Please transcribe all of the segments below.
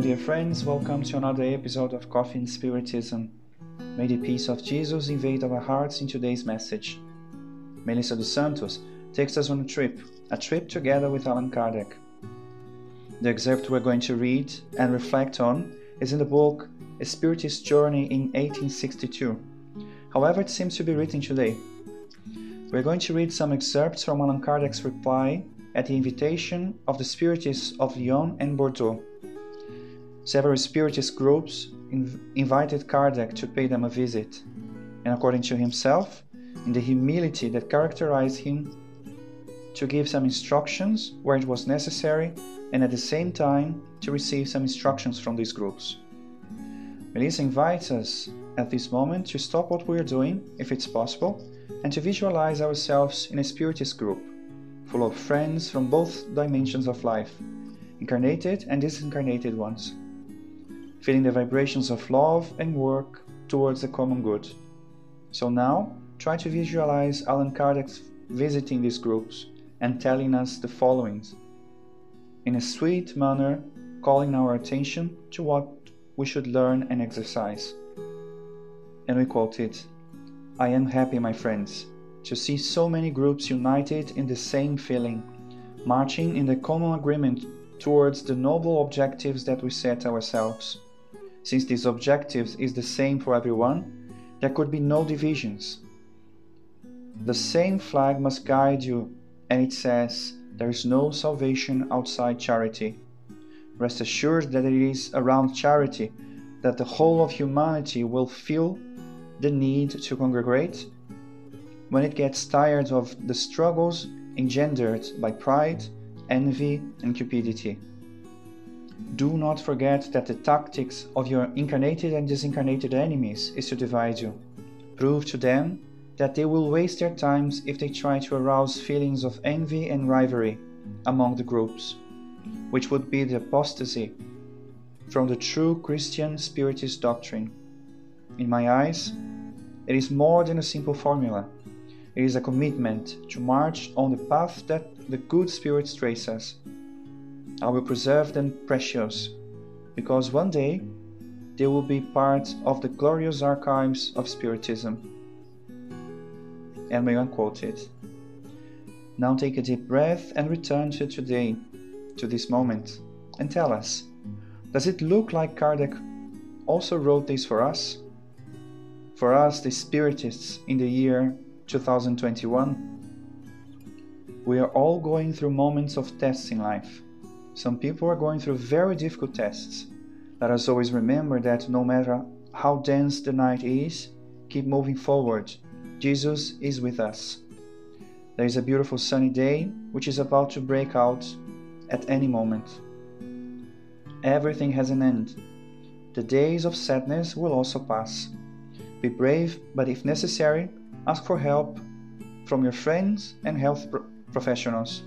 Dear friends. Welcome to another episode of Coffee and Spiritism. May the peace of Jesus invade our hearts in today's message. Melissa dos Santos takes us on a trip, a trip together with Allan Kardec. The excerpt we're going to read and reflect on is in the book A Spiritist Journey in 1862. However, it seems to be written today. We're going to read some excerpts from Allan Kardec's reply at the invitation of the Spiritists of Lyon and Bordeaux. Several Spiritist groups invited Kardec to pay them a visit, and according to himself, in the humility that characterized him, to give some instructions where it was necessary, and at the same time to receive some instructions from these groups. Melissa invites us at this moment to stop what we are doing, if it's possible, and to visualize ourselves in a Spiritist group full of friends from both dimensions of life, incarnated and disincarnated ones, feeling the vibrations of love and work towards the common good. So now, try to visualize Allan Kardec visiting these groups and telling us the following in a sweet manner, calling our attention to what we should learn and exercise. And we quote it I am happy, my friends, to see so many groups united in the same feeling, marching in the common agreement towards the noble objectives that we set ourselves. Since these objectives is the same for everyone, there could be no divisions. The same flag must guide you, and it says, There is no salvation outside charity. Rest assured that it is around charity that the whole of humanity will feel the need to congregate when it gets tired of the struggles engendered by pride, envy, and cupidity. Do not forget that the tactics of your incarnated and disincarnated enemies is to divide you. Prove to them that they will waste their times if they try to arouse feelings of envy and rivalry among the groups, which would be the apostasy from the true Christian Spiritist doctrine. In my eyes, it is more than a simple formula it is a commitment to march on the path that the good spirits trace us. I will preserve them precious, because one day they will be part of the glorious archives of Spiritism. And may unquote it. Now take a deep breath and return to today, to this moment, and tell us does it look like Kardec also wrote this for us? For us, the Spiritists, in the year 2021. We are all going through moments of tests in life. Some people are going through very difficult tests. Let us always remember that no matter how dense the night is, keep moving forward. Jesus is with us. There is a beautiful sunny day which is about to break out at any moment. Everything has an end. The days of sadness will also pass. Be brave, but if necessary, ask for help from your friends and health pro- professionals.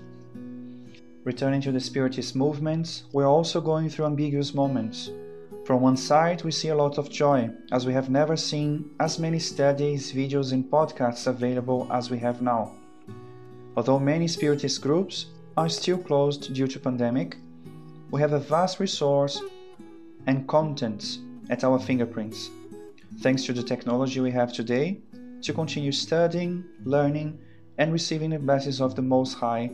Returning to the Spiritist movements, we're also going through ambiguous moments. From one side, we see a lot of joy, as we have never seen as many studies, videos, and podcasts available as we have now. Although many Spiritist groups are still closed due to pandemic, we have a vast resource and contents at our fingerprints. Thanks to the technology we have today, to continue studying, learning, and receiving the blessings of the Most High,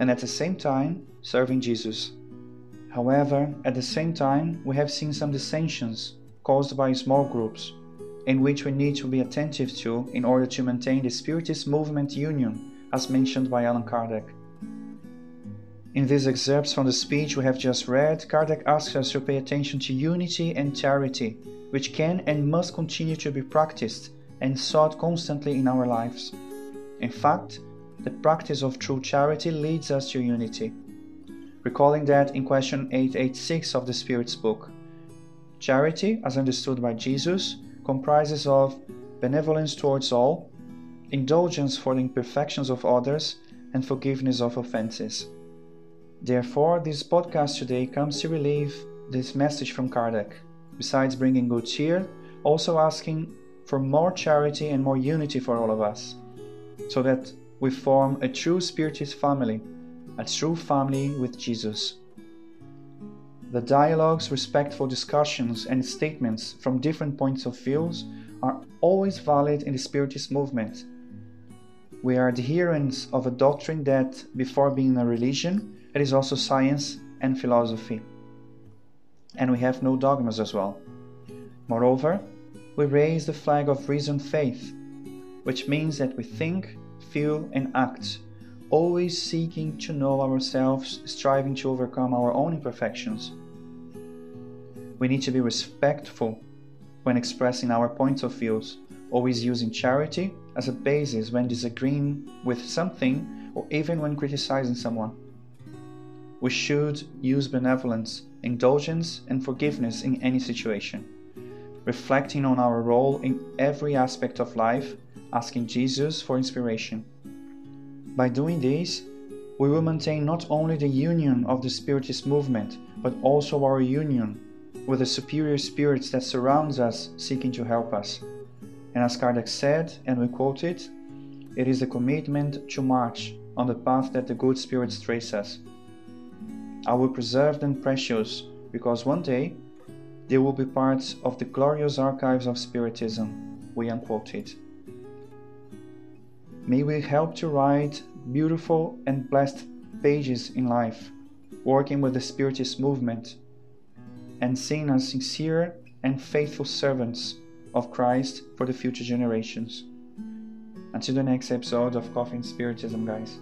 and at the same time serving Jesus. However, at the same time, we have seen some dissensions caused by small groups, in which we need to be attentive to in order to maintain the Spiritist movement union, as mentioned by Allan Kardec. In these excerpts from the speech we have just read, Kardec asks us to pay attention to unity and charity, which can and must continue to be practiced and sought constantly in our lives. In fact, the practice of true charity leads us to unity. Recalling that in question 886 of the Spirit's book, charity, as understood by Jesus, comprises of benevolence towards all, indulgence for the imperfections of others, and forgiveness of offenses. Therefore, this podcast today comes to relieve this message from Kardec, besides bringing good cheer, also asking for more charity and more unity for all of us, so that we form a true Spiritist family, a true family with Jesus. The dialogues, respectful discussions, and statements from different points of views are always valid in the Spiritist movement. We are adherents of a doctrine that, before being a religion, it is also science and philosophy. And we have no dogmas as well. Moreover, we raise the flag of reasoned faith, which means that we think, feel, and act, always seeking to know ourselves, striving to overcome our own imperfections. We need to be respectful when expressing our points of views, always using charity as a basis when disagreeing with something or even when criticizing someone. We should use benevolence, indulgence, and forgiveness in any situation, reflecting on our role in every aspect of life, asking Jesus for inspiration. By doing this, we will maintain not only the union of the Spiritist movement, but also our union with the superior spirits that surrounds us seeking to help us. And as Kardec said, and we quote it, it is the commitment to march on the path that the good spirits trace us. I will preserve them precious because one day they will be part of the glorious archives of Spiritism, we unquoted. May we help to write beautiful and blessed pages in life, working with the Spiritist movement and seeing as sincere and faithful servants of Christ for the future generations. Until the next episode of Coffee and Spiritism, guys.